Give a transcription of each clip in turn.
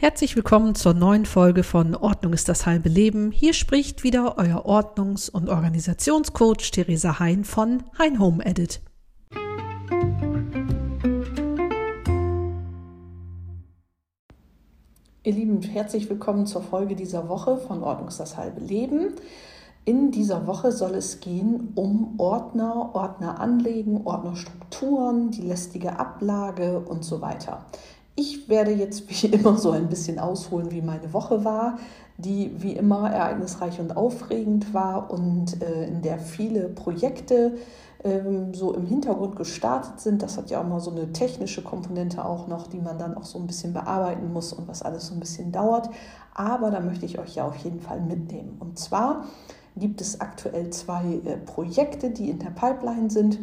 Herzlich willkommen zur neuen Folge von Ordnung ist das halbe Leben. Hier spricht wieder euer Ordnungs- und Organisationscoach Theresa Hein von Hein Home Edit. Ihr Lieben, herzlich willkommen zur Folge dieser Woche von Ordnung ist das halbe Leben. In dieser Woche soll es gehen um Ordner, Ordner anlegen, Ordnerstrukturen, die lästige Ablage und so weiter. Ich werde jetzt wie immer so ein bisschen ausholen, wie meine Woche war, die wie immer ereignisreich und aufregend war und äh, in der viele Projekte ähm, so im Hintergrund gestartet sind. Das hat ja auch mal so eine technische Komponente auch noch, die man dann auch so ein bisschen bearbeiten muss und was alles so ein bisschen dauert. Aber da möchte ich euch ja auf jeden Fall mitnehmen. Und zwar gibt es aktuell zwei äh, Projekte, die in der Pipeline sind.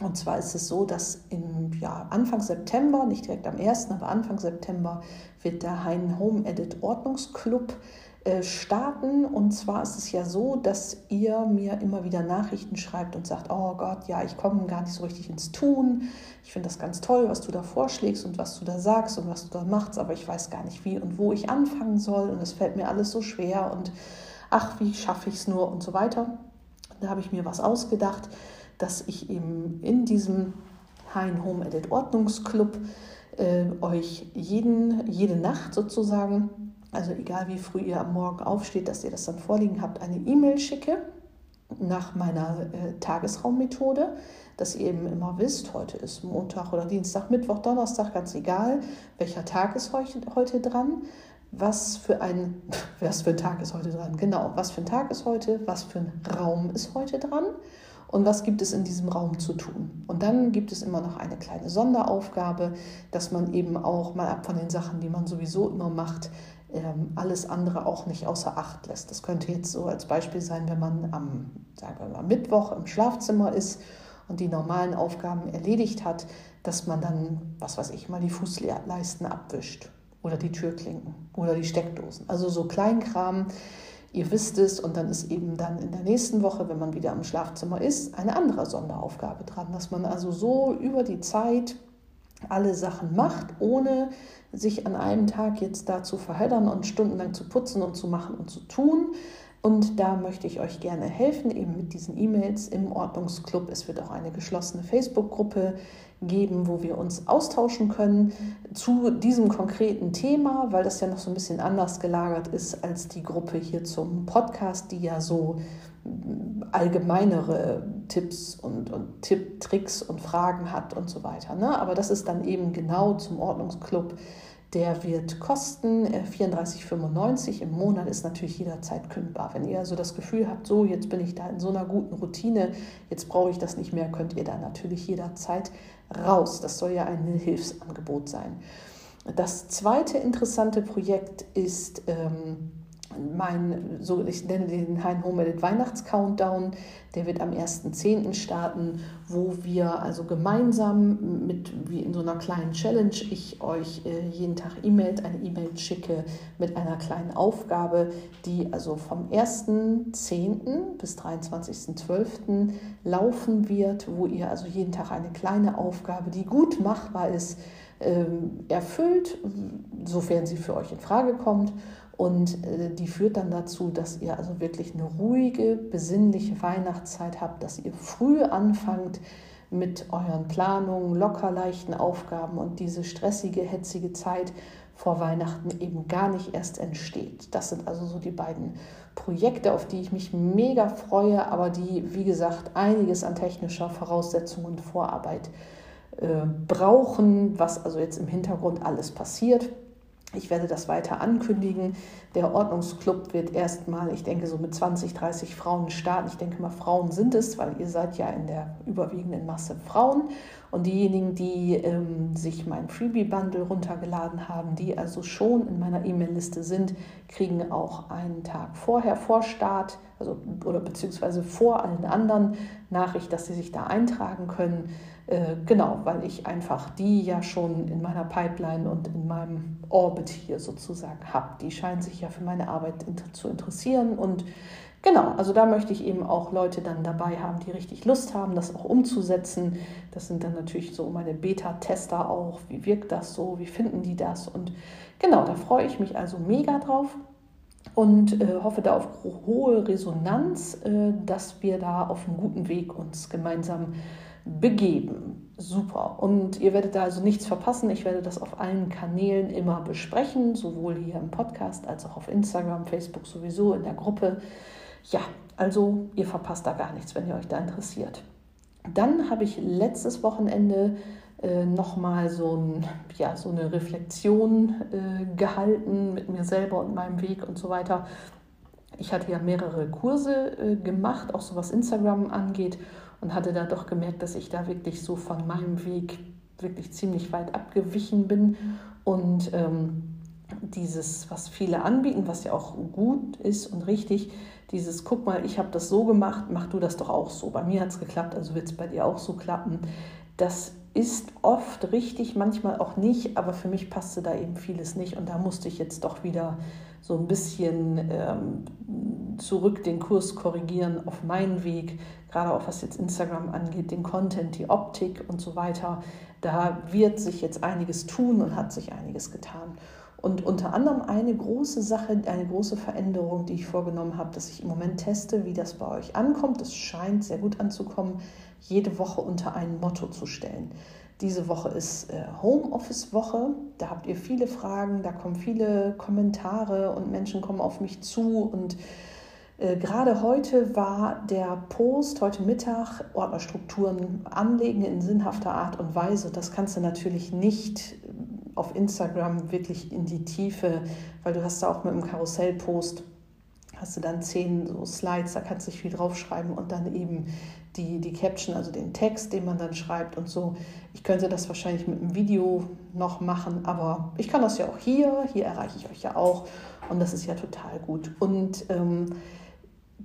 Und zwar ist es so, dass im ja, Anfang September, nicht direkt am 1., aber Anfang September, wird der Hein Home Edit Ordnungsclub äh, starten. Und zwar ist es ja so, dass ihr mir immer wieder Nachrichten schreibt und sagt, oh Gott, ja, ich komme gar nicht so richtig ins Tun. Ich finde das ganz toll, was du da vorschlägst und was du da sagst und was du da machst, aber ich weiß gar nicht, wie und wo ich anfangen soll. Und es fällt mir alles so schwer und ach, wie schaffe ich es nur und so weiter. Da habe ich mir was ausgedacht dass ich eben in diesem Hein Home Edit Ordnungsclub äh, euch jeden, jede Nacht sozusagen, also egal wie früh ihr am Morgen aufsteht, dass ihr das dann vorliegen habt, eine E-Mail schicke nach meiner äh, Tagesraummethode, dass ihr eben immer wisst, heute ist Montag oder Dienstag, Mittwoch, Donnerstag, ganz egal, welcher Tag ist heute, heute dran, was für ein, was für ein Tag ist heute dran, genau, was für ein Tag ist heute, was für ein Raum ist heute dran und was gibt es in diesem Raum zu tun. Und dann gibt es immer noch eine kleine Sonderaufgabe, dass man eben auch mal ab von den Sachen, die man sowieso immer macht, ähm, alles andere auch nicht außer Acht lässt. Das könnte jetzt so als Beispiel sein, wenn man am, sagen wir mal, Mittwoch im Schlafzimmer ist und die normalen Aufgaben erledigt hat, dass man dann, was weiß ich, mal die Fußleisten abwischt oder die Türklinken oder die Steckdosen. Also so Kleinkram, ihr wisst es und dann ist eben dann in der nächsten Woche, wenn man wieder im Schlafzimmer ist, eine andere Sonderaufgabe dran, dass man also so über die Zeit alle Sachen macht, ohne sich an einem Tag jetzt da zu verheddern und stundenlang zu putzen und zu machen und zu tun. Und da möchte ich euch gerne helfen, eben mit diesen E-Mails im Ordnungsclub. Es wird auch eine geschlossene Facebook-Gruppe geben, wo wir uns austauschen können zu diesem konkreten Thema, weil das ja noch so ein bisschen anders gelagert ist als die Gruppe hier zum Podcast, die ja so allgemeinere Tipps und, und Tipp, Tricks und Fragen hat und so weiter. Ne? Aber das ist dann eben genau zum Ordnungsclub der wird kosten 34,95 äh, im Monat, ist natürlich jederzeit kündbar. Wenn ihr also das Gefühl habt, so jetzt bin ich da in so einer guten Routine, jetzt brauche ich das nicht mehr, könnt ihr da natürlich jederzeit raus. Das soll ja ein Hilfsangebot sein. Das zweite interessante Projekt ist ähm, mein, so ich nenne den Hein Home Edit Weihnachts-Countdown, der wird am 1.10. starten, wo wir also gemeinsam mit, wie in so einer kleinen Challenge, ich euch äh, jeden Tag E-Mails, eine E-Mail schicke mit einer kleinen Aufgabe, die also vom 1.10. bis 23.12. laufen wird, wo ihr also jeden Tag eine kleine Aufgabe, die gut machbar ist, ähm, erfüllt, sofern sie für euch in Frage kommt und äh, die führt dann dazu, dass ihr also wirklich eine ruhige, besinnliche Weihnachtszeit habt, dass ihr früh anfangt mit euren Planungen, locker leichten Aufgaben und diese stressige, hetzige Zeit vor Weihnachten eben gar nicht erst entsteht. Das sind also so die beiden Projekte, auf die ich mich mega freue, aber die, wie gesagt, einiges an technischer Voraussetzung und Vorarbeit äh, brauchen, was also jetzt im Hintergrund alles passiert. Ich werde das weiter ankündigen. Der Ordnungsclub wird erstmal, ich denke, so mit 20, 30 Frauen starten. Ich denke mal, Frauen sind es, weil ihr seid ja in der überwiegenden Masse Frauen. Und diejenigen, die ähm, sich mein Freebie-Bundle runtergeladen haben, die also schon in meiner E-Mail-Liste sind, kriegen auch einen Tag vorher, vor Start, also, oder beziehungsweise vor allen anderen Nachricht, dass sie sich da eintragen können. Äh, genau, weil ich einfach die ja schon in meiner Pipeline und in meinem Orbit hier sozusagen habe. Die scheinen sich ja für meine Arbeit zu interessieren und genau, also da möchte ich eben auch Leute dann dabei haben, die richtig Lust haben, das auch umzusetzen. Das sind dann natürlich so meine Beta-Tester auch. Wie wirkt das so? Wie finden die das? Und genau, da freue ich mich also mega drauf und äh, hoffe da auf hohe Resonanz, äh, dass wir da auf einem guten Weg uns gemeinsam begeben. Super. Und ihr werdet da also nichts verpassen. Ich werde das auf allen Kanälen immer besprechen, sowohl hier im Podcast als auch auf Instagram, Facebook sowieso in der Gruppe. Ja, also ihr verpasst da gar nichts, wenn ihr euch da interessiert. Dann habe ich letztes Wochenende äh, nochmal so, ein, ja, so eine Reflexion äh, gehalten mit mir selber und meinem Weg und so weiter. Ich hatte ja mehrere Kurse äh, gemacht, auch so was Instagram angeht und hatte da doch gemerkt, dass ich da wirklich so von meinem Weg wirklich ziemlich weit abgewichen bin und ähm, dieses, was viele anbieten, was ja auch gut ist und richtig, dieses, guck mal, ich habe das so gemacht, mach du das doch auch so. Bei mir hat es geklappt, also wird es bei dir auch so klappen. Das ist oft richtig, manchmal auch nicht, aber für mich passte da eben vieles nicht und da musste ich jetzt doch wieder so ein bisschen ähm, zurück den Kurs korrigieren auf meinen Weg, gerade auch was jetzt Instagram angeht, den Content, die Optik und so weiter. Da wird sich jetzt einiges tun und hat sich einiges getan. Und unter anderem eine große Sache, eine große Veränderung, die ich vorgenommen habe, dass ich im Moment teste, wie das bei euch ankommt. Das scheint sehr gut anzukommen, jede Woche unter ein Motto zu stellen. Diese Woche ist äh, Homeoffice-Woche. Da habt ihr viele Fragen, da kommen viele Kommentare und Menschen kommen auf mich zu. Und äh, gerade heute war der Post, heute Mittag, Ordnerstrukturen anlegen in sinnhafter Art und Weise. Das kannst du natürlich nicht äh, auf Instagram wirklich in die Tiefe, weil du hast da auch mit dem Karussellpost hast du dann zehn so Slides, da kannst du viel draufschreiben und dann eben die, die Caption, also den Text, den man dann schreibt und so. Ich könnte das wahrscheinlich mit einem Video noch machen, aber ich kann das ja auch hier. Hier erreiche ich euch ja auch und das ist ja total gut. Und ähm,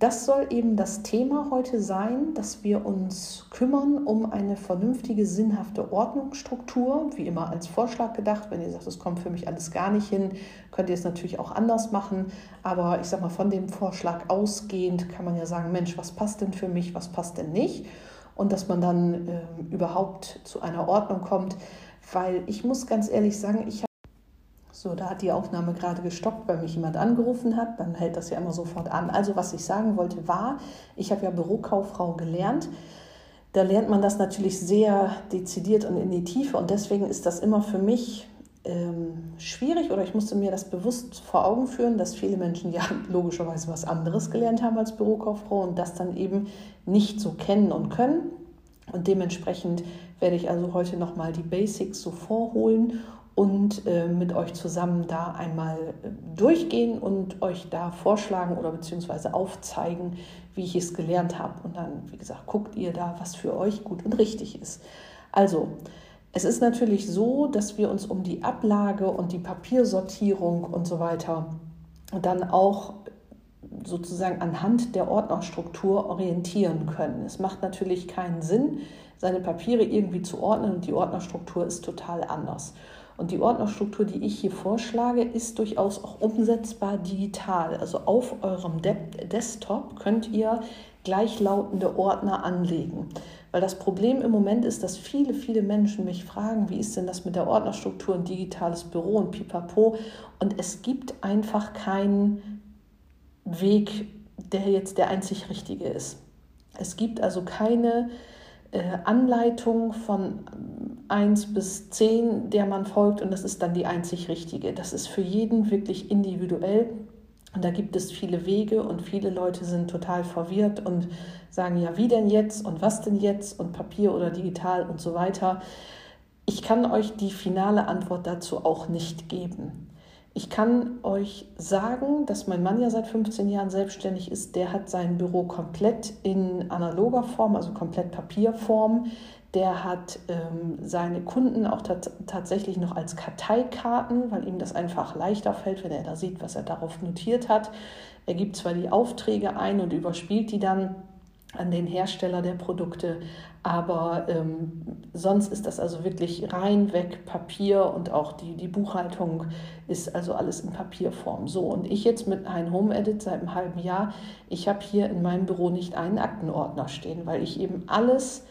das soll eben das Thema heute sein, dass wir uns kümmern um eine vernünftige, sinnhafte Ordnungsstruktur. Wie immer als Vorschlag gedacht. Wenn ihr sagt, das kommt für mich alles gar nicht hin, könnt ihr es natürlich auch anders machen. Aber ich sage mal, von dem Vorschlag ausgehend kann man ja sagen, Mensch, was passt denn für mich, was passt denn nicht? Und dass man dann äh, überhaupt zu einer Ordnung kommt. Weil ich muss ganz ehrlich sagen, ich habe so, da hat die Aufnahme gerade gestoppt, weil mich jemand angerufen hat. Dann hält das ja immer sofort an. Also, was ich sagen wollte, war, ich habe ja Bürokauffrau gelernt. Da lernt man das natürlich sehr dezidiert und in die Tiefe. Und deswegen ist das immer für mich ähm, schwierig oder ich musste mir das bewusst vor Augen führen, dass viele Menschen ja logischerweise was anderes gelernt haben als Bürokauffrau und das dann eben nicht so kennen und können. Und dementsprechend werde ich also heute nochmal die Basics so vorholen und äh, mit euch zusammen da einmal äh, durchgehen und euch da vorschlagen oder beziehungsweise aufzeigen, wie ich es gelernt habe. Und dann, wie gesagt, guckt ihr da, was für euch gut und richtig ist. Also, es ist natürlich so, dass wir uns um die Ablage und die Papiersortierung und so weiter dann auch sozusagen anhand der Ordnerstruktur orientieren können. Es macht natürlich keinen Sinn, seine Papiere irgendwie zu ordnen und die Ordnerstruktur ist total anders. Und die Ordnerstruktur, die ich hier vorschlage, ist durchaus auch umsetzbar digital. Also auf eurem De Desktop könnt ihr gleichlautende Ordner anlegen. Weil das Problem im Moment ist, dass viele, viele Menschen mich fragen, wie ist denn das mit der Ordnerstruktur und digitales Büro und pipapo. Und es gibt einfach keinen Weg, der jetzt der einzig richtige ist. Es gibt also keine äh, Anleitung von 1 bis 10, der man folgt und das ist dann die einzig richtige. Das ist für jeden wirklich individuell und da gibt es viele Wege und viele Leute sind total verwirrt und sagen, ja, wie denn jetzt und was denn jetzt und Papier oder digital und so weiter. Ich kann euch die finale Antwort dazu auch nicht geben. Ich kann euch sagen, dass mein Mann ja seit 15 Jahren selbstständig ist. Der hat sein Büro komplett in analoger Form, also komplett Papierform. Der hat ähm, seine Kunden auch tatsächlich noch als Karteikarten, weil ihm das einfach leichter fällt, wenn er da sieht, was er darauf notiert hat. Er gibt zwar die Aufträge ein und überspielt die dann, an den Hersteller der Produkte. Aber ähm, sonst ist das also wirklich rein weg Papier und auch die, die Buchhaltung ist also alles in Papierform. So, und ich jetzt mit einem Home Edit seit einem halben Jahr, ich habe hier in meinem Büro nicht einen Aktenordner stehen, weil ich eben alles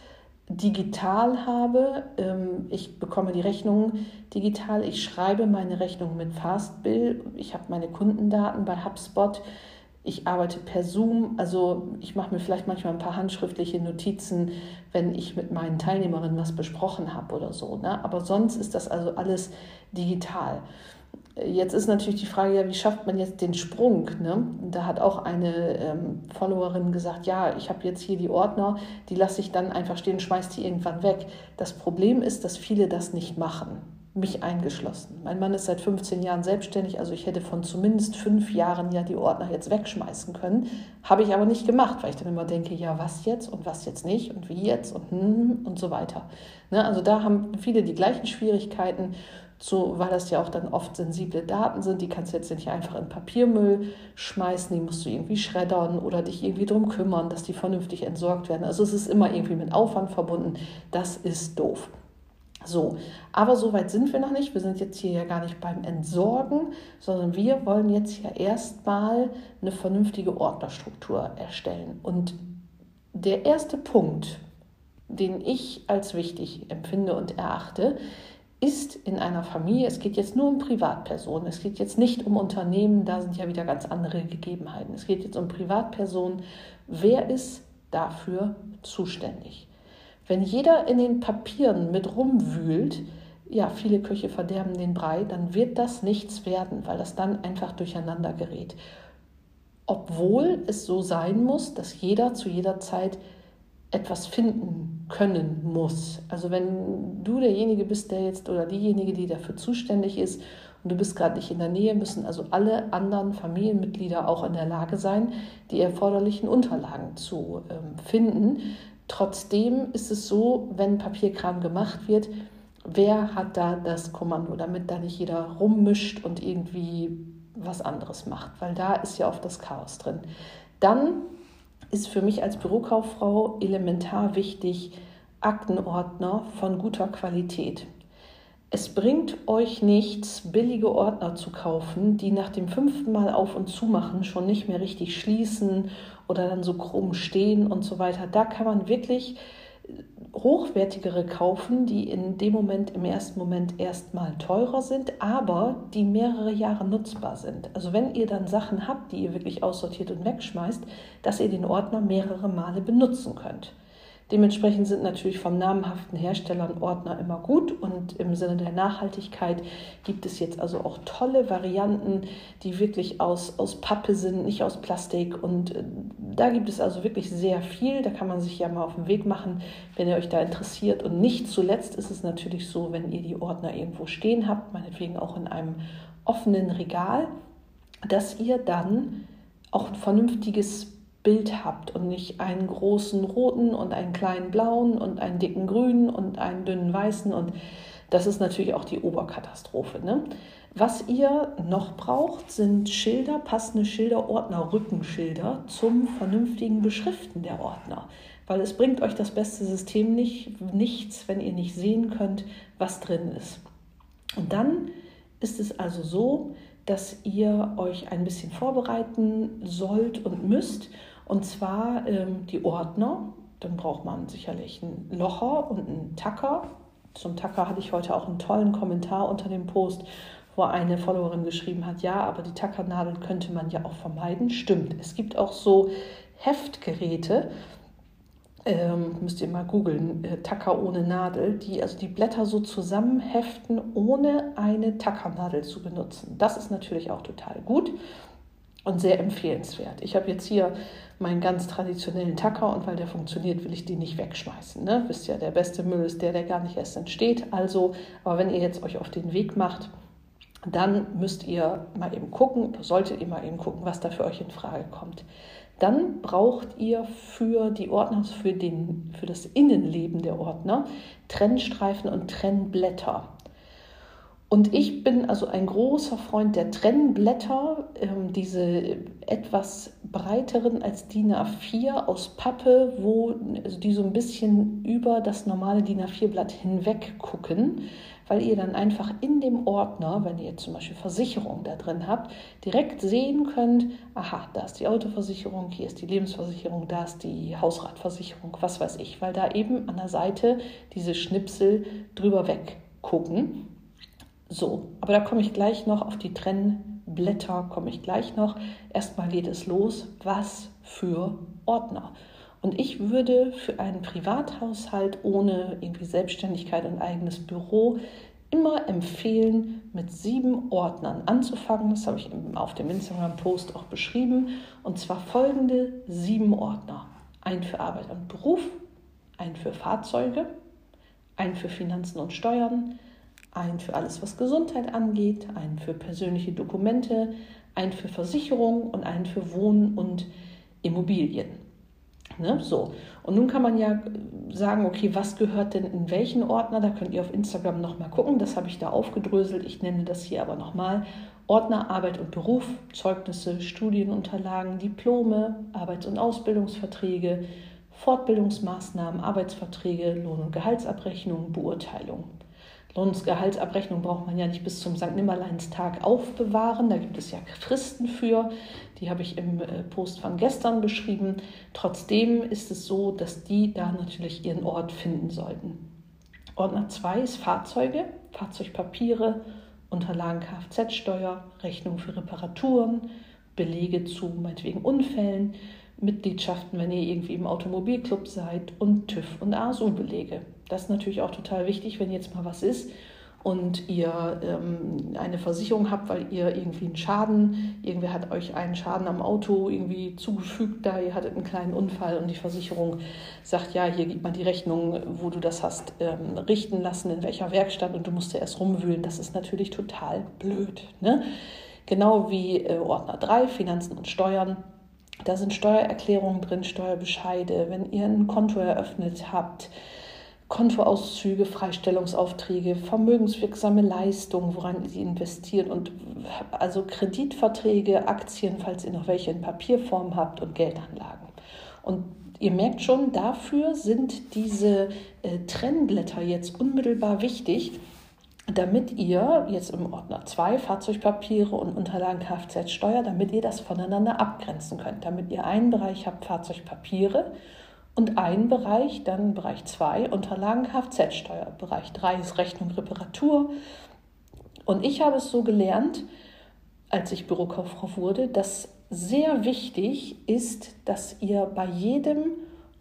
digital habe. Ähm, ich bekomme die Rechnungen digital. Ich schreibe meine Rechnung mit Fastbill. Ich habe meine Kundendaten bei HubSpot. Ich arbeite per Zoom. Also ich mache mir vielleicht manchmal ein paar handschriftliche Notizen, wenn ich mit meinen Teilnehmerinnen was besprochen habe oder so. Ne? Aber sonst ist das also alles digital. Jetzt ist natürlich die Frage, ja, wie schafft man jetzt den Sprung? Ne? Da hat auch eine ähm, Followerin gesagt, ja, ich habe jetzt hier die Ordner, die lasse ich dann einfach stehen, schmeiß die irgendwann weg. Das Problem ist, dass viele das nicht machen, mich eingeschlossen. Mein Mann ist seit 15 Jahren selbstständig, also ich hätte von zumindest fünf Jahren ja die Ordner jetzt wegschmeißen können. Habe ich aber nicht gemacht, weil ich dann immer denke, ja, was jetzt und was jetzt nicht und wie jetzt und hm und so weiter. Ne? Also da haben viele die gleichen Schwierigkeiten so, weil das ja auch dann oft sensible Daten sind, die kannst du jetzt nicht einfach in Papiermüll schmeißen, die musst du irgendwie schreddern oder dich irgendwie darum kümmern, dass die vernünftig entsorgt werden. Also es ist immer irgendwie mit Aufwand verbunden. Das ist doof. So, aber so weit sind wir noch nicht. Wir sind jetzt hier ja gar nicht beim Entsorgen, sondern wir wollen jetzt ja erstmal eine vernünftige Ordnerstruktur erstellen. Und der erste Punkt, den ich als wichtig empfinde und erachte, ist in einer Familie, es geht jetzt nur um Privatpersonen, es geht jetzt nicht um Unternehmen, da sind ja wieder ganz andere Gegebenheiten. Es geht jetzt um Privatpersonen. Wer ist dafür zuständig? Wenn jeder in den Papieren mit rumwühlt, ja, viele Köche verderben den Brei, dann wird das nichts werden, weil das dann einfach durcheinander gerät. Obwohl es so sein muss, dass jeder zu jeder Zeit etwas finden können muss. Also wenn du derjenige bist, der jetzt oder diejenige, die dafür zuständig ist und du bist gerade nicht in der Nähe, müssen also alle anderen Familienmitglieder auch in der Lage sein, die erforderlichen Unterlagen zu ähm, finden. Trotzdem ist es so, wenn Papierkram gemacht wird, wer hat da das Kommando, damit da nicht jeder rummischt und irgendwie was anderes macht, weil da ist ja oft das Chaos drin. Dann ist für mich als Bürokauffrau elementar wichtig, Aktenordner von guter Qualität. Es bringt euch nichts, billige Ordner zu kaufen, die nach dem fünften Mal auf und zu machen schon nicht mehr richtig schließen oder dann so krumm stehen und so weiter. Da kann man wirklich hochwertigere kaufen, die in dem Moment, im ersten Moment erstmal teurer sind, aber die mehrere Jahre nutzbar sind. Also wenn ihr dann Sachen habt, die ihr wirklich aussortiert und wegschmeißt, dass ihr den Ordner mehrere Male benutzen könnt. Dementsprechend sind natürlich vom namhaften Hersteller Ordner immer gut und im Sinne der Nachhaltigkeit gibt es jetzt also auch tolle Varianten, die wirklich aus, aus Pappe sind, nicht aus Plastik. Und äh, da gibt es also wirklich sehr viel, da kann man sich ja mal auf den Weg machen, wenn ihr euch da interessiert und nicht zuletzt ist es natürlich so, wenn ihr die Ordner irgendwo stehen habt, meinetwegen auch in einem offenen Regal, dass ihr dann auch ein vernünftiges Bild habt und nicht einen großen roten und einen kleinen blauen und einen dicken grünen und einen dünnen weißen. Und das ist natürlich auch die Oberkatastrophe. Ne? Was ihr noch braucht, sind Schilder, passende Schilder, Ordner, Rückenschilder zum vernünftigen Beschriften der Ordner. Weil es bringt euch das beste System nicht, nichts, wenn ihr nicht sehen könnt, was drin ist. Und dann ist es also so, dass ihr euch ein bisschen vorbereiten sollt und müsst und zwar ähm, die Ordner. Dann braucht man sicherlich einen Locher und einen Tacker. Zum Tacker hatte ich heute auch einen tollen Kommentar unter dem Post, wo eine Followerin geschrieben hat, ja, aber die Tackernadel könnte man ja auch vermeiden. Stimmt, es gibt auch so Heftgeräte, ähm, müsst ihr mal googeln, äh, Tacker ohne Nadel, die also die Blätter so zusammenheften, ohne eine Tackernadel zu benutzen. Das ist natürlich auch total gut und sehr empfehlenswert. Ich habe jetzt hier meinen ganz traditionellen Tacker und weil der funktioniert, will ich den nicht wegschmeißen. Ne? Wisst ja, der beste Müll ist der, der gar nicht erst entsteht. Also, aber wenn ihr jetzt euch auf den Weg macht, dann müsst ihr mal eben gucken, solltet ihr mal eben gucken, was da für euch in Frage kommt. Dann braucht ihr für die Ordner, für, den, für das Innenleben der Ordner Trennstreifen und Trennblätter. Und ich bin also ein großer Freund der Trennblätter, ähm, diese etwas breiteren als DIN A4 aus Pappe, wo also die so ein bisschen über das normale DIN A4-Blatt hinweg gucken, weil ihr dann einfach in dem Ordner, wenn ihr zum Beispiel Versicherung da drin habt, direkt sehen könnt, aha, da ist die Autoversicherung, hier ist die Lebensversicherung, da ist die Hausratversicherung, was weiß ich, weil da eben an der Seite diese Schnipsel drüber weg gucken so, aber da komme ich gleich noch auf die Trennblätter, komme ich gleich noch. Erstmal geht es los, was für Ordner. Und ich würde für einen Privathaushalt ohne irgendwie Selbstständigkeit und eigenes Büro immer empfehlen, mit sieben Ordnern anzufangen. Das habe ich auf dem Instagram-Post auch beschrieben. Und zwar folgende sieben Ordner. Ein für Arbeit und Beruf, ein für Fahrzeuge, ein für Finanzen und Steuern, ein für alles, was Gesundheit angeht, ein für persönliche Dokumente, ein für Versicherung und ein für Wohnen und Immobilien. Ne? So. Und nun kann man ja sagen, okay, was gehört denn in welchen Ordner? Da könnt ihr auf Instagram nochmal gucken. Das habe ich da aufgedröselt. Ich nenne das hier aber nochmal. Ordner Arbeit und Beruf, Zeugnisse, Studienunterlagen, Diplome, Arbeits- und Ausbildungsverträge, Fortbildungsmaßnahmen, Arbeitsverträge, Lohn- und Gehaltsabrechnung, Beurteilung. Lohnsgehaltsabrechnung braucht man ja nicht bis zum St. Nimmerleinstag aufbewahren. Da gibt es ja Fristen für. Die habe ich im äh, Post von gestern beschrieben. Trotzdem ist es so, dass die da natürlich ihren Ort finden sollten. Ordner 2 ist Fahrzeuge, Fahrzeugpapiere, Unterlagen Kfz-Steuer, Rechnung für Reparaturen, Belege zu meinetwegen Unfällen, Mitgliedschaften, wenn ihr irgendwie im Automobilclub seid und TÜV und ASU-Belege. Das ist natürlich auch total wichtig, wenn jetzt mal was ist und ihr ähm, eine Versicherung habt, weil ihr irgendwie einen Schaden, irgendwer hat euch einen Schaden am Auto irgendwie zugefügt, da ihr hattet einen kleinen Unfall und die Versicherung sagt, ja, hier gibt man die Rechnung, wo du das hast ähm, richten lassen, in welcher Werkstatt und du musst ja erst rumwühlen. Das ist natürlich total blöd. Ne? Genau wie äh, Ordner 3, Finanzen und Steuern da sind Steuererklärungen drin, Steuerbescheide, wenn ihr ein Konto eröffnet habt, Kontoauszüge, Freistellungsaufträge, vermögenswirksame Leistungen, woran sie investiert und also Kreditverträge, Aktien, falls ihr noch welche in Papierform habt und Geldanlagen. Und ihr merkt schon, dafür sind diese äh, Trennblätter jetzt unmittelbar wichtig, damit ihr jetzt im Ordner 2 Fahrzeugpapiere und Unterlagen Kfz-Steuer, damit ihr das voneinander abgrenzen könnt, damit ihr einen Bereich habt Fahrzeugpapiere und einen Bereich, dann Bereich 2 Unterlagen Kfz-Steuer, Bereich 3 ist Rechnung Reparatur. Und ich habe es so gelernt, als ich Bürokauffrau wurde, dass sehr wichtig ist, dass ihr bei jedem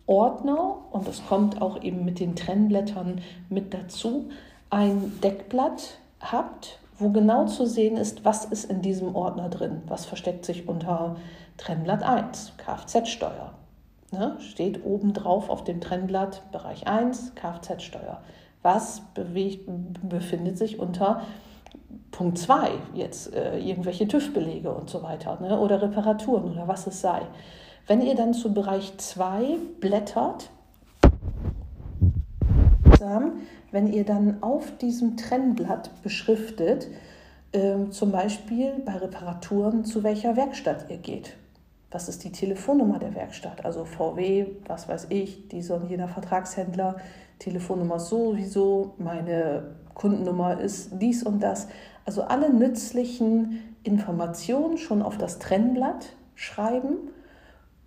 Ordner, und das kommt auch eben mit den Trennblättern mit dazu, ein Deckblatt habt, wo genau zu sehen ist, was ist in diesem Ordner drin, was versteckt sich unter Trennblatt 1, Kfz-Steuer. Ne? Steht oben drauf auf dem Trennblatt Bereich 1, Kfz-Steuer. Was bewegt, befindet sich unter Punkt 2, jetzt äh, irgendwelche TÜV-Belege und so weiter ne? oder Reparaturen oder was es sei. Wenn ihr dann zu Bereich 2 blättert, wenn ihr dann auf diesem Trennblatt beschriftet, äh, zum Beispiel bei Reparaturen, zu welcher Werkstatt ihr geht. Was ist die Telefonnummer der Werkstatt? Also VW, was weiß ich, dieser und jener Vertragshändler, Telefonnummer sowieso, meine Kundennummer ist dies und das. Also alle nützlichen Informationen schon auf das Trennblatt schreiben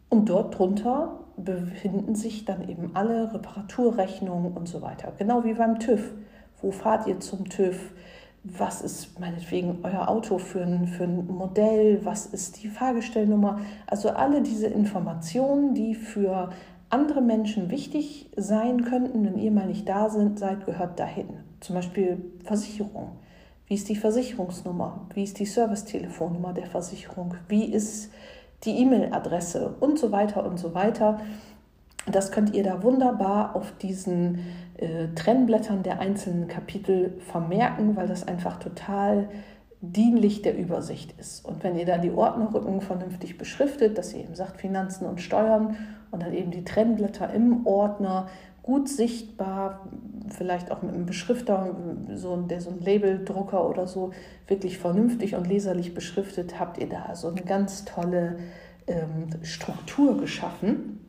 und dort drunter befinden sich dann eben alle Reparaturrechnungen und so weiter. Genau wie beim TÜV. Wo fahrt ihr zum TÜV? Was ist meinetwegen euer Auto für ein, für ein Modell? Was ist die Fahrgestellnummer? Also alle diese Informationen, die für andere Menschen wichtig sein könnten, wenn ihr mal nicht da sind, seid, gehört dahin. Zum Beispiel Versicherung. Wie ist die Versicherungsnummer? Wie ist die Servicetelefonnummer der Versicherung? Wie ist die E-Mail-Adresse und so weiter und so weiter. Das könnt ihr da wunderbar auf diesen äh, Trennblättern der einzelnen Kapitel vermerken, weil das einfach total dienlich der Übersicht ist. Und wenn ihr dann die Ordnerrücken vernünftig beschriftet, dass ihr eben sagt Finanzen und Steuern und dann eben die Trennblätter im Ordner gut sichtbar, vielleicht auch mit einem Beschrifter, so, der so ein Labeldrucker oder so wirklich vernünftig und leserlich beschriftet, habt ihr da so eine ganz tolle ähm, Struktur geschaffen.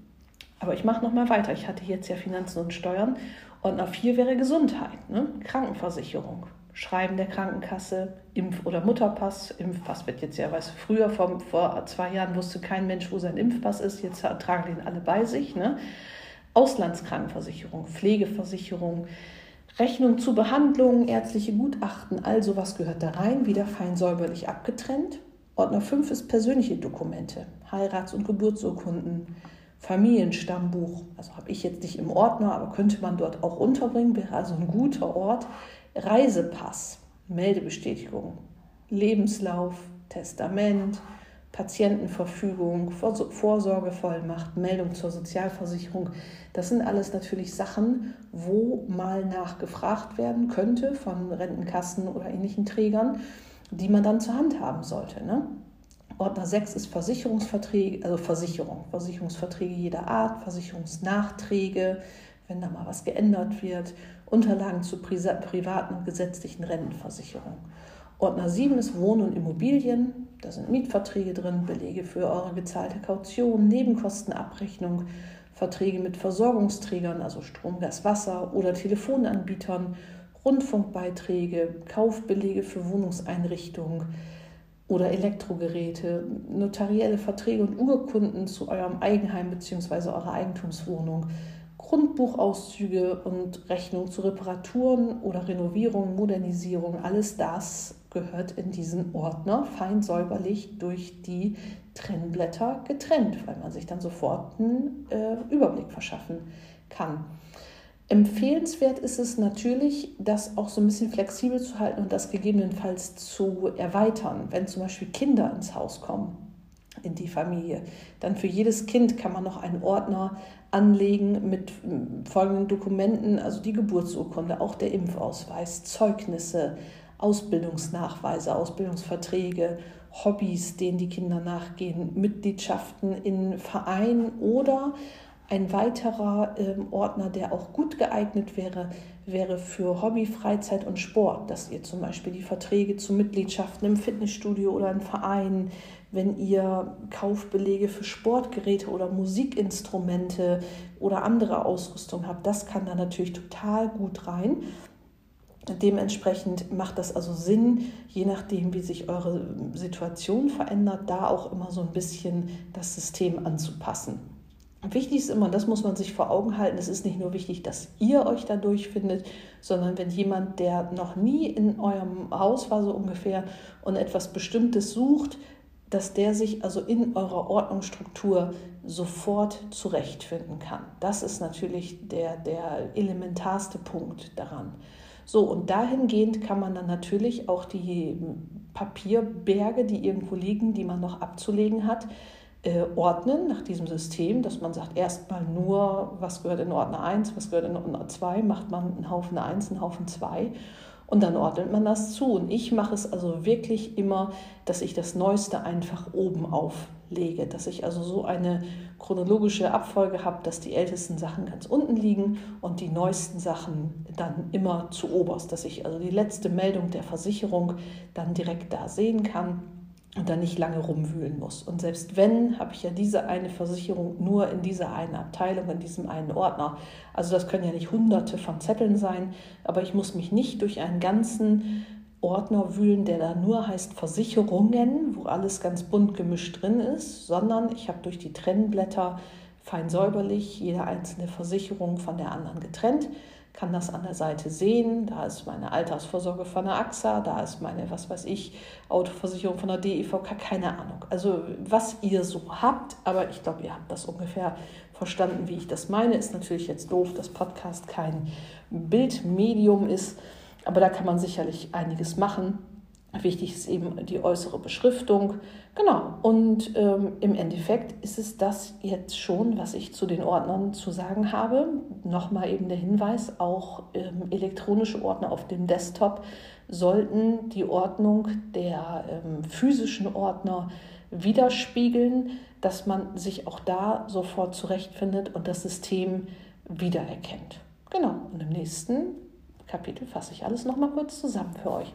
Aber ich mache noch mal weiter. Ich hatte jetzt ja Finanzen und Steuern. Und nach vier wäre Gesundheit, ne? Krankenversicherung, Schreiben der Krankenkasse, Impf- oder Mutterpass. Impfpass wird jetzt ja, weißt du, früher vor, vor zwei Jahren wusste kein Mensch, wo sein Impfpass ist. Jetzt tragen den alle bei sich. Ne? Auslandskrankenversicherung, Pflegeversicherung, Rechnung zu Behandlungen, ärztliche Gutachten, all sowas gehört da rein, wieder fein säuberlich abgetrennt. Ordner 5 ist persönliche Dokumente, Heirats- und Geburtsurkunden, Familienstammbuch, also habe ich jetzt nicht im Ordner, aber könnte man dort auch unterbringen, wäre also ein guter Ort. Reisepass, Meldebestätigung, Lebenslauf, Testament, Patientenverfügung, Vorsorgevollmacht, Meldung zur Sozialversicherung. Das sind alles natürlich Sachen, wo mal nachgefragt werden könnte von Rentenkassen oder ähnlichen Trägern, die man dann zur Hand haben sollte. Ne? Ordner 6 ist Versicherungsverträge, also Versicherung, Versicherungsverträge jeder Art, Versicherungsnachträge, wenn da mal was geändert wird, Unterlagen zu privaten und gesetzlichen Rentenversicherungen. Ordner 7 ist Wohnen und Immobilien, da sind Mietverträge drin, Belege für eure gezahlte Kaution, Nebenkostenabrechnung, Verträge mit Versorgungsträgern, also Strom, Gas, Wasser oder Telefonanbietern, Rundfunkbeiträge, Kaufbelege für Wohnungseinrichtungen, oder Elektrogeräte, notarielle Verträge und Urkunden zu eurem Eigenheim bzw. eurer Eigentumswohnung, Grundbuchauszüge und Rechnung zu Reparaturen oder Renovierung, Modernisierung, alles das gehört in diesen Ordner fein säuberlich durch die Trennblätter getrennt, weil man sich dann sofort einen äh, Überblick verschaffen kann. Empfehlenswert ist es natürlich, das auch so ein bisschen flexibel zu halten und das gegebenenfalls zu erweitern, wenn zum Beispiel Kinder ins Haus kommen, in die Familie. Dann für jedes Kind kann man noch einen Ordner anlegen mit folgenden Dokumenten, also die Geburtsurkunde, auch der Impfausweis, Zeugnisse, Ausbildungsnachweise, Ausbildungsverträge, Hobbys, denen die Kinder nachgehen, Mitgliedschaften in Vereinen oder ein weiterer ähm, Ordner, der auch gut geeignet wäre, wäre für Hobby, Freizeit und Sport, dass ihr zum Beispiel die Verträge zu Mitgliedschaften im Fitnessstudio oder im Verein, wenn ihr Kaufbelege für Sportgeräte oder Musikinstrumente oder andere Ausrüstung habt, das kann da natürlich total gut rein. Dementsprechend macht das also Sinn, je nachdem, wie sich eure Situation verändert, da auch immer so ein bisschen das System anzupassen. Wichtig ist immer, das muss man sich vor Augen halten, es ist nicht nur wichtig, dass ihr euch da durchfindet, sondern wenn jemand, der noch nie in eurem Haus war, so ungefähr, und etwas Bestimmtes sucht, dass der sich also in eurer Ordnungsstruktur sofort zurechtfinden kann. Das ist natürlich der, der elementarste Punkt daran. So, und dahingehend kann man dann natürlich auch die Papierberge, die irgendwo liegen, die man noch abzulegen hat, äh, ordnen nach diesem System, dass man sagt, erstmal nur, was gehört in Ordner 1, was gehört in Ordner 2, macht man einen Haufen 1, einen Haufen 2 und dann ordnet man das zu. Und ich mache es also wirklich immer, dass ich das Neueste einfach oben auflege, dass ich also so eine chronologische Abfolge habe, dass die ältesten Sachen ganz unten liegen und die neuesten Sachen dann immer zu oberst, dass ich also die letzte Meldung der Versicherung dann direkt da sehen kann und dann nicht lange rumwühlen muss. Und selbst wenn, habe ich ja diese eine Versicherung nur in dieser einen Abteilung, in diesem einen Ordner. Also das können ja nicht hunderte von Zetteln sein, aber ich muss mich nicht durch einen ganzen Ordner wühlen, der da nur heißt Versicherungen, wo alles ganz bunt gemischt drin ist, sondern ich habe durch die Trennblätter fein säuberlich jede einzelne Versicherung von der anderen getrennt kann das an der Seite sehen. Da ist meine Altersvorsorge von der AXA, da ist meine, was weiß ich, Autoversicherung von der DEVK, keine Ahnung. Also was ihr so habt, aber ich glaube, ihr habt das ungefähr verstanden, wie ich das meine. Ist natürlich jetzt doof, dass Podcast kein Bildmedium ist, aber da kann man sicherlich einiges machen. Wichtig ist eben die äußere Beschriftung. Genau, und ähm, im Endeffekt ist es das jetzt schon, was ich zu den Ordnern zu sagen habe. Nochmal eben der Hinweis, auch ähm, elektronische Ordner auf dem Desktop sollten die Ordnung der ähm, physischen Ordner widerspiegeln, dass man sich auch da sofort zurechtfindet und das System wiedererkennt. Genau, und im nächsten Kapitel fasse ich alles nochmal kurz zusammen für euch.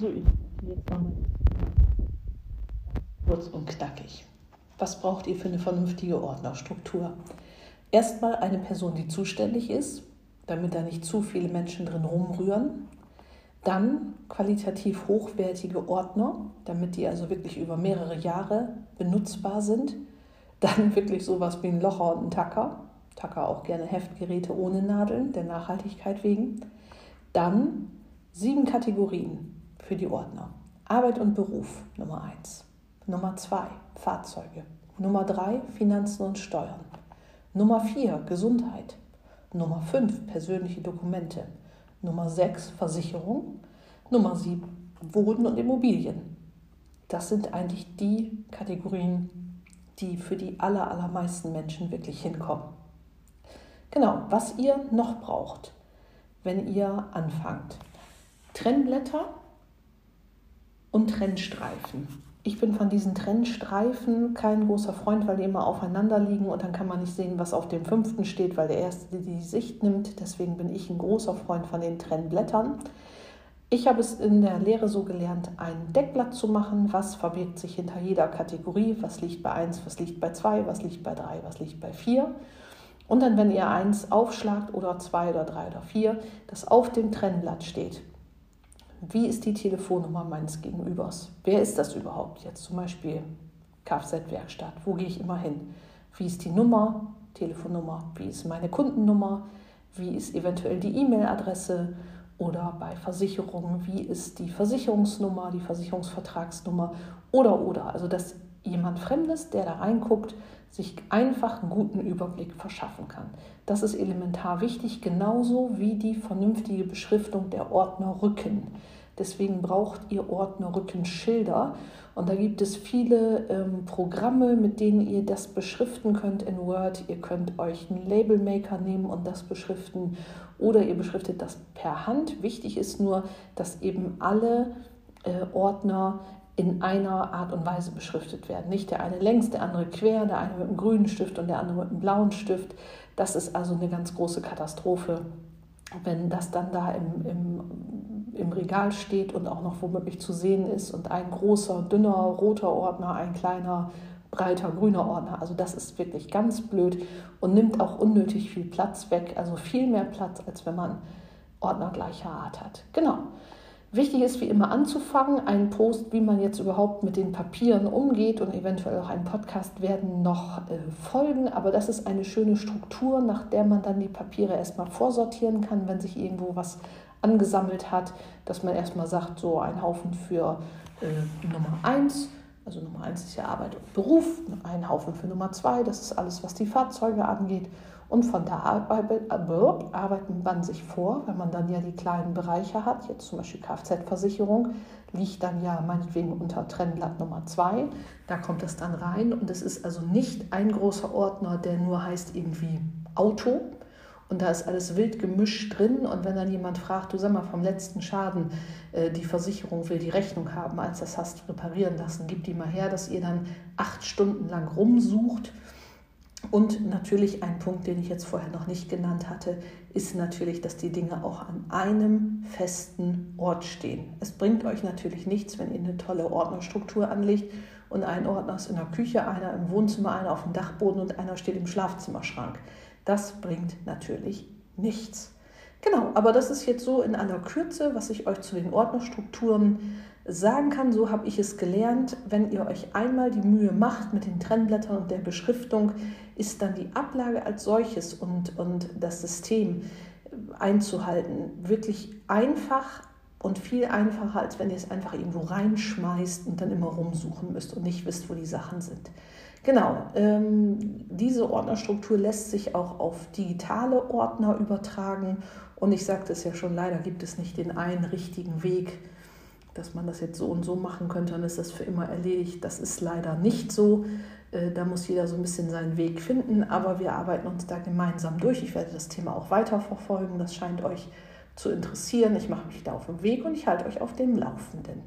So, jetzt nochmal kurz und knackig. Was braucht ihr für eine vernünftige Ordnerstruktur? Erstmal eine Person, die zuständig ist, damit da nicht zu viele Menschen drin rumrühren. Dann qualitativ hochwertige Ordner, damit die also wirklich über mehrere Jahre benutzbar sind. Dann wirklich sowas wie ein Locher und ein Tacker. Tacker auch gerne Heftgeräte ohne Nadeln, der Nachhaltigkeit wegen. Dann sieben Kategorien für die Ordner. Arbeit und Beruf, Nummer eins. Nummer zwei, Fahrzeuge. Nummer drei, Finanzen und Steuern. Nummer vier, Gesundheit. Nummer fünf, persönliche Dokumente. Nummer sechs, Versicherung. Nummer sieben, Wohnen und Immobilien. Das sind eigentlich die Kategorien, die für die aller, allermeisten Menschen wirklich hinkommen. Genau, was ihr noch braucht, wenn ihr anfangt. Trennblätter und Trennstreifen. Ich bin von diesen Trennstreifen kein großer Freund, weil die immer aufeinander liegen und dann kann man nicht sehen, was auf dem fünften steht, weil der erste die Sicht nimmt. Deswegen bin ich ein großer Freund von den Trennblättern. Ich habe es in der Lehre so gelernt, ein Deckblatt zu machen. Was verbirgt sich hinter jeder Kategorie? Was liegt bei 1, was liegt bei 2, was liegt bei 3, was liegt bei 4? Und dann, wenn ihr 1 aufschlagt oder 2 oder 3 oder 4, das auf dem Trennblatt steht. Wie ist die Telefonnummer meines Gegenübers? Wer ist das überhaupt? Jetzt zum Beispiel Kfz-Werkstatt. Wo gehe ich immer hin? Wie ist die Nummer, Telefonnummer? Wie ist meine Kundennummer? Wie ist eventuell die E-Mail-Adresse? oder bei Versicherungen, wie ist die Versicherungsnummer, die Versicherungsvertragsnummer oder oder. Also dass jemand Fremdes, der da reinguckt, sich einfach einen guten Überblick verschaffen kann. Das ist elementar wichtig, genauso wie die vernünftige Beschriftung der Ordnerrücken. Deswegen braucht ihr Ordnerrückenschilder. Und da gibt es viele ähm, Programme, mit denen ihr das beschriften könnt in Word. Ihr könnt euch einen Labelmaker nehmen und das beschriften oder ihr beschriftet das per Hand. Wichtig ist nur, dass eben alle äh, Ordner in einer Art und Weise beschriftet werden. Nicht der eine längs, der andere quer, der eine mit einem grünen Stift und der andere mit einem blauen Stift. Das ist also eine ganz große Katastrophe, wenn das dann da im, im, im Regal steht und auch noch womöglich zu sehen ist und ein großer, dünner, roter Ordner, ein kleiner, breiter grüner Ordner. Also das ist wirklich ganz blöd und nimmt auch unnötig viel Platz weg. Also viel mehr Platz, als wenn man Ordner gleicher Art hat. Genau. Wichtig ist wie immer anzufangen. Ein Post, wie man jetzt überhaupt mit den Papieren umgeht und eventuell auch ein Podcast werden noch äh, folgen. Aber das ist eine schöne Struktur, nach der man dann die Papiere erstmal vorsortieren kann, wenn sich irgendwo was angesammelt hat, dass man erstmal sagt, so ein Haufen für äh, Nummer 1 also Nummer eins ist ja Arbeit und Beruf, ein Haufen für Nummer zwei, das ist alles, was die Fahrzeuge angeht. Und von da arbeitet man sich vor, wenn man dann ja die kleinen Bereiche hat, jetzt zum Beispiel Kfz-Versicherung, liegt dann ja meinetwegen unter Trennblatt Nummer zwei. Da kommt das dann rein und es ist also nicht ein großer Ordner, der nur heißt irgendwie Auto, und da ist alles wild gemischt drin. Und wenn dann jemand fragt, du sag mal, vom letzten Schaden, äh, die Versicherung will die Rechnung haben, als das hast reparieren lassen, gib die mal her, dass ihr dann acht Stunden lang rumsucht. Und natürlich ein Punkt, den ich jetzt vorher noch nicht genannt hatte, ist natürlich, dass die Dinge auch an einem festen Ort stehen. Es bringt euch natürlich nichts, wenn ihr eine tolle Ordnerstruktur anlegt und ein Ordner ist in der Küche, einer im Wohnzimmer, einer auf dem Dachboden und einer steht im Schlafzimmerschrank. Das bringt natürlich nichts. Genau, aber das ist jetzt so in aller Kürze, was ich euch zu den Ordnerstrukturen sagen kann. So habe ich es gelernt. Wenn ihr euch einmal die Mühe macht mit den Trennblättern und der Beschriftung, ist dann die Ablage als solches und, und das System einzuhalten wirklich einfach und viel einfacher, als wenn ihr es einfach irgendwo reinschmeißt und dann immer rumsuchen müsst und nicht wisst, wo die Sachen sind. Genau, ähm, diese Ordnerstruktur lässt sich auch auf digitale Ordner übertragen. Und ich sagte es ja schon, leider gibt es nicht den einen richtigen Weg, dass man das jetzt so und so machen könnte, dann ist das für immer erledigt. Das ist leider nicht so. Äh, da muss jeder so ein bisschen seinen Weg finden, aber wir arbeiten uns da gemeinsam durch. Ich werde das Thema auch weiter verfolgen. Das scheint euch zu interessieren. Ich mache mich da auf den Weg und ich halte euch auf dem Laufenden.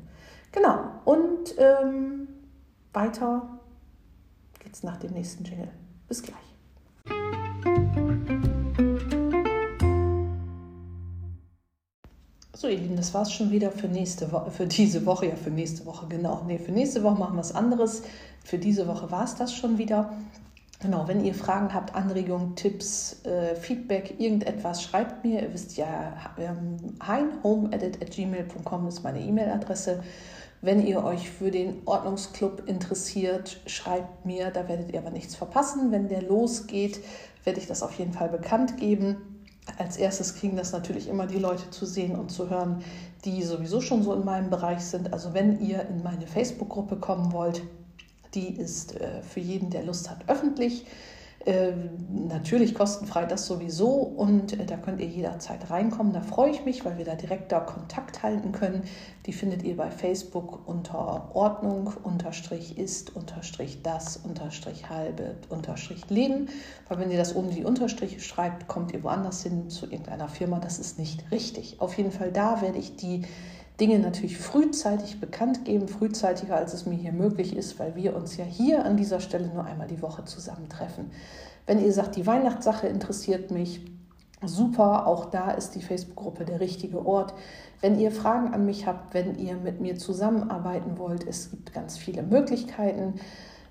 Genau. Und ähm, Weiter geht's nach dem nächsten Jingle. Bis gleich. So, ihr Lieben, das war es schon wieder für nächste Woche, für diese Woche, ja, für nächste Woche, genau. Nee, für nächste Woche machen wir was anderes. Für diese Woche war es das schon wieder. Genau, wenn ihr Fragen habt, Anregungen, Tipps, äh, Feedback, irgendetwas, schreibt mir. Ihr wisst ja, ähm, heinhomeedit.gmail.com ist meine E-Mail-Adresse. Wenn ihr euch für den Ordnungsclub interessiert, schreibt mir, da werdet ihr aber nichts verpassen. Wenn der losgeht, werde ich das auf jeden Fall bekannt geben. Als erstes kriegen das natürlich immer die Leute zu sehen und zu hören, die sowieso schon so in meinem Bereich sind. Also wenn ihr in meine Facebook-Gruppe kommen wollt, die ist äh, für jeden, der Lust hat, öffentlich. Äh, natürlich kostenfrei das sowieso und äh, da könnt ihr jederzeit reinkommen. Da freue ich mich, weil wir da direkt da Kontakt halten können. Die findet ihr bei Facebook unter Ordnung, unterstrich ist, unterstrich das, unterstrich halbe, unterstrich Leben. Weil wenn ihr das oben die Unterstriche schreibt, kommt ihr woanders hin zu irgendeiner Firma. Das ist nicht richtig. Auf jeden Fall da werde ich die Dinge natürlich frühzeitig bekannt geben, frühzeitiger als es mir hier möglich ist, weil wir uns ja hier an dieser Stelle nur einmal die Woche zusammentreffen. Wenn ihr sagt, die Weihnachtssache interessiert mich, super, auch da ist die Facebook-Gruppe der richtige Ort. Wenn ihr Fragen an mich habt, wenn ihr mit mir zusammenarbeiten wollt, es gibt ganz viele Möglichkeiten.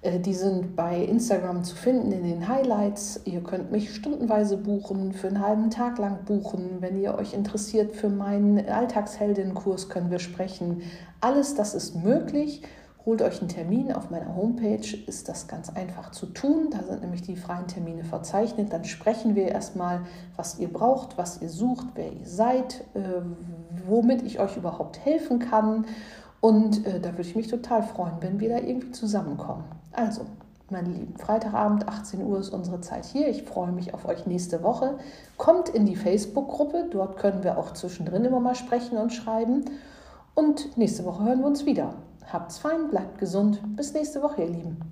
Äh, die sind bei Instagram zu finden in den Highlights. Ihr könnt mich stundenweise buchen, für einen halben Tag lang buchen. Wenn ihr euch interessiert für meinen Alltagsheldinnenkurs, können wir sprechen. Alles das ist möglich. Holt euch einen Termin auf meiner Homepage, ist das ganz einfach zu tun. Da sind nämlich die freien Termine verzeichnet. Dann sprechen wir erstmal, was ihr braucht, was ihr sucht, wer ihr seid, äh, womit ich euch überhaupt helfen kann. Und äh, da würde ich mich total freuen, wenn wir da irgendwie zusammenkommen. Also, meine Lieben, Freitagabend, 18 Uhr ist unsere Zeit hier. Ich freue mich auf euch nächste Woche. Kommt in die Facebook-Gruppe, dort können wir auch zwischendrin immer mal sprechen und schreiben. Und nächste Woche hören wir uns wieder. Habt's fein, bleibt gesund. Bis nächste Woche, ihr Lieben.